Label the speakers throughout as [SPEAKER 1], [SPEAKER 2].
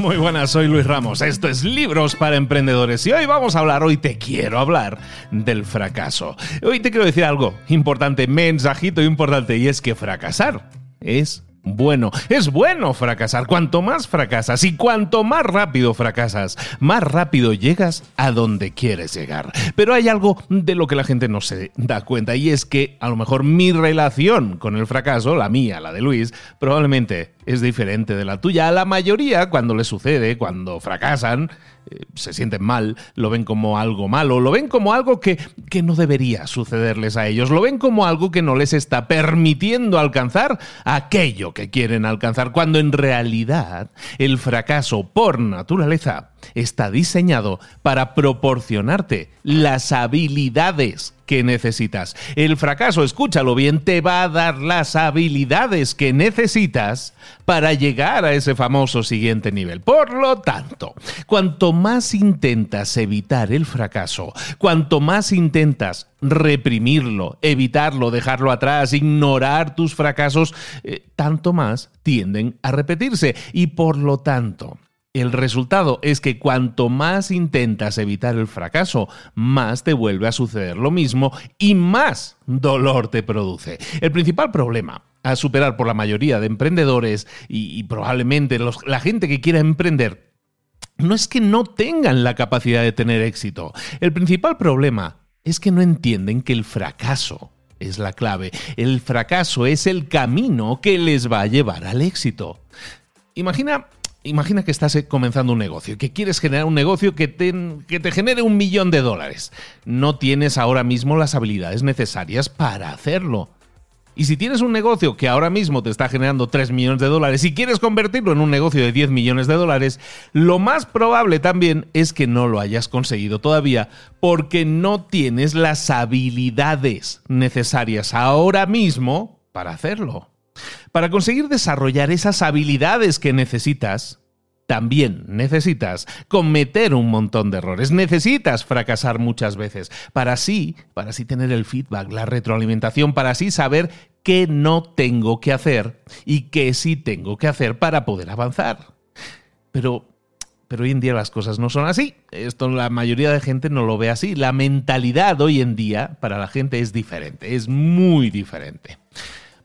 [SPEAKER 1] Muy buenas, soy Luis Ramos. Esto es Libros para Emprendedores y hoy vamos a hablar, hoy te quiero hablar del fracaso. Hoy te quiero decir algo importante, mensajito importante, y es que fracasar es bueno. Es bueno fracasar. Cuanto más fracasas y cuanto más rápido fracasas, más rápido llegas a donde quieres llegar. Pero hay algo de lo que la gente no se da cuenta y es que a lo mejor mi relación con el fracaso, la mía, la de Luis, probablemente es diferente de la tuya. A la mayoría, cuando les sucede, cuando fracasan, eh, se sienten mal, lo ven como algo malo, lo ven como algo que, que no debería sucederles a ellos, lo ven como algo que no les está permitiendo alcanzar aquello que quieren alcanzar, cuando en realidad el fracaso por naturaleza está diseñado para proporcionarte las habilidades que necesitas. El fracaso, escúchalo bien, te va a dar las habilidades que necesitas para llegar a ese famoso siguiente nivel. Por lo tanto, cuanto más intentas evitar el fracaso, cuanto más intentas reprimirlo, evitarlo, dejarlo atrás, ignorar tus fracasos, eh, tanto más tienden a repetirse. Y por lo tanto, el resultado es que cuanto más intentas evitar el fracaso, más te vuelve a suceder lo mismo y más dolor te produce. El principal problema a superar por la mayoría de emprendedores y, probablemente la gente que quiera emprender no es que no tengan la capacidad de tener éxito. El principal problema es que no entienden que el fracaso es la clave. El fracaso es el camino que les va a llevar al éxito. Imagina imagina que estás eh, comenzando un negocio, que quieres generar un negocio que te, que te genere un millón de dólares. No tienes ahora mismo las habilidades necesarias para hacerlo. Y si tienes un negocio que ahora mismo te está generando 3 millones de dólares y quieres convertirlo en un negocio de 10 millones de dólares, lo más probable también es que no lo hayas conseguido todavía porque no tienes las habilidades necesarias ahora mismo para hacerlo. Para conseguir desarrollar esas habilidades que necesitas, también necesitas cometer un montón de errores, necesitas fracasar muchas veces para así, para así tener el feedback, la retroalimentación, para así saber qué no tengo que hacer y qué sí tengo que hacer para poder avanzar. Pero pero hoy en día las cosas no son así. Esto la mayoría de gente no lo ve así. La mentalidad hoy en día para la gente es diferente, es muy diferente.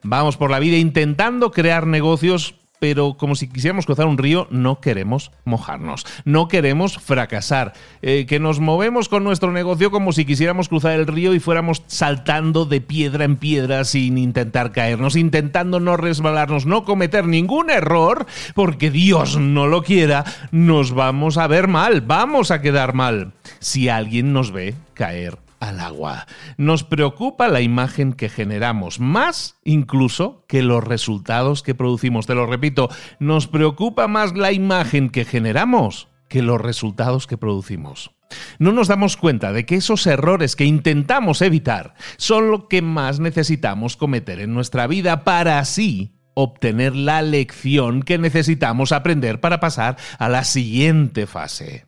[SPEAKER 1] Vamos por la vida intentando crear negocios pero como si quisiéramos cruzar un río, no queremos mojarnos, no queremos fracasar, eh, que nos movemos con nuestro negocio como si quisiéramos cruzar el río y fuéramos saltando de piedra en piedra sin intentar caernos, intentando no resbalarnos, no cometer ningún error, porque Dios no lo quiera, nos vamos a ver mal, vamos a quedar mal. Si alguien nos ve caer al agua. Nos preocupa la imagen que generamos, más incluso que los resultados que producimos. Te lo repito, nos preocupa más la imagen que generamos que los resultados que producimos. No nos damos cuenta de que esos errores que intentamos evitar son lo que más necesitamos cometer en nuestra vida para así obtener la lección que necesitamos aprender para pasar a la siguiente fase.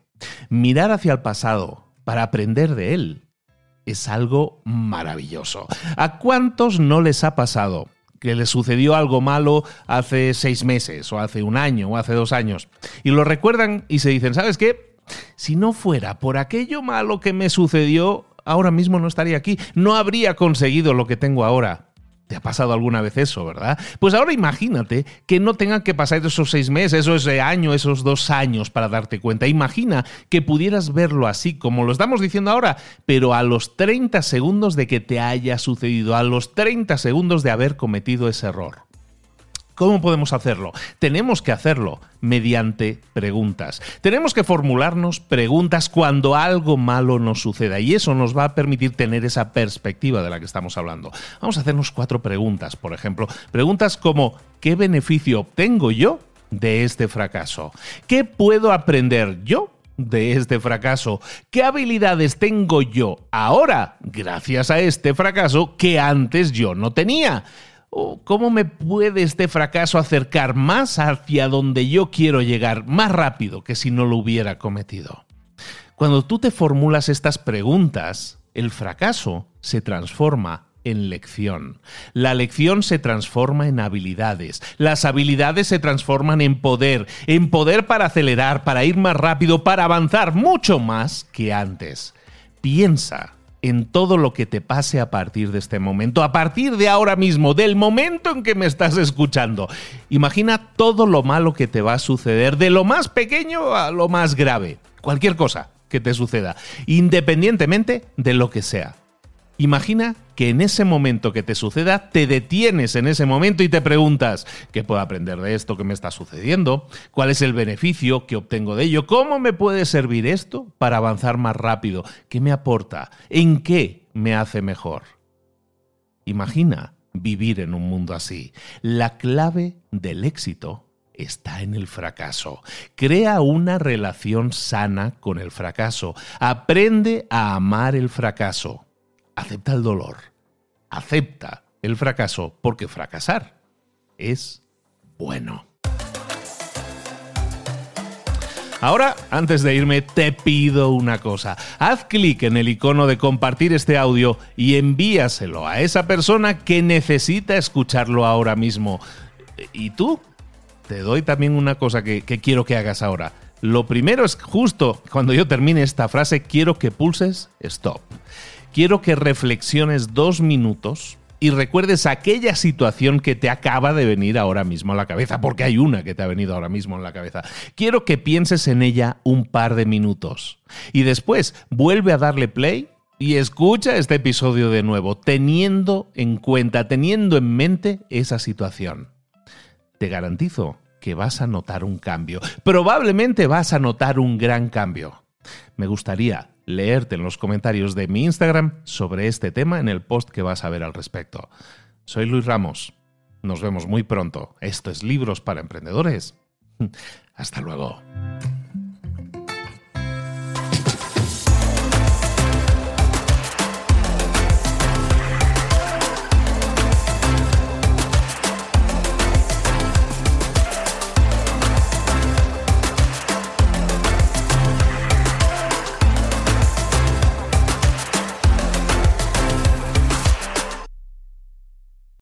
[SPEAKER 1] Mirar hacia el pasado para aprender de él es algo maravilloso. ¿A cuántos no les ha pasado? que les sucedió algo malo hace seis meses, o hace un año, o hace dos años. Y lo recuerdan y se dicen, ¿sabes qué? Si no fuera por aquello malo que me sucedió, ahora mismo no estaría aquí, no habría conseguido lo que tengo ahora. ¿Te ha pasado alguna vez eso, verdad? Pues ahora imagínate que no tengan que pasar esos seis meses, o ese año, esos dos años para darte cuenta. Imagina que pudieras verlo así, como lo estamos diciendo ahora, pero a los 30 segundos de que te haya sucedido, a los 30 segundos de haber cometido ese error. ¿Cómo podemos hacerlo? Tenemos que hacerlo mediante preguntas. Tenemos que formularnos preguntas cuando algo malo nos suceda y eso nos va a permitir tener esa perspectiva de la que estamos hablando. Vamos a hacernos cuatro preguntas, por ejemplo. Preguntas como ¿qué beneficio obtengo yo de este fracaso? ¿Qué puedo aprender yo de este fracaso? ¿Qué habilidades tengo yo ahora gracias a este fracaso que antes yo no tenía? ¿Cómo me puede este fracaso acercar más hacia donde yo quiero llegar más rápido que si no lo hubiera cometido? Cuando tú te formulas estas preguntas, el fracaso se transforma en lección. La lección se transforma en habilidades. Las habilidades se transforman en poder, en poder para acelerar, para ir más rápido, para avanzar mucho más que antes. Piensa en todo lo que te pase a partir de este momento, a partir de ahora mismo, del momento en que me estás escuchando. Imagina todo lo malo que te va a suceder, de lo más pequeño a lo más grave, cualquier cosa que te suceda, independientemente de lo que sea. Imagina que en ese momento que te suceda, te detienes en ese momento y te preguntas, ¿qué puedo aprender de esto que me está sucediendo? ¿Cuál es el beneficio que obtengo de ello? ¿Cómo me puede servir esto para avanzar más rápido? ¿Qué me aporta? ¿En qué me hace mejor? Imagina vivir en un mundo así. La clave del éxito está en el fracaso. Crea una relación sana con el fracaso. Aprende a amar el fracaso acepta el dolor, acepta el fracaso, porque fracasar es bueno. Ahora, antes de irme, te pido una cosa. Haz clic en el icono de compartir este audio y envíaselo a esa persona que necesita escucharlo ahora mismo. ¿Y tú? Te doy también una cosa que, que quiero que hagas ahora. Lo primero es justo cuando yo termine esta frase, quiero que pulses stop quiero que reflexiones dos minutos y recuerdes aquella situación que te acaba de venir ahora mismo a la cabeza, porque hay una que te ha venido ahora mismo en la cabeza. Quiero que pienses en ella un par de minutos y después vuelve a darle play y escucha este episodio de nuevo, teniendo en cuenta, teniendo en mente esa situación. Te garantizo que vas a notar un cambio. Probablemente vas a notar un gran cambio. Me gustaría leerte en los comentarios de mi Instagram sobre este tema en el post que vas a ver al respecto. Soy Luis Ramos. Nos vemos muy pronto. Esto es Libros para Emprendedores. Hasta luego.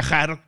[SPEAKER 1] viajar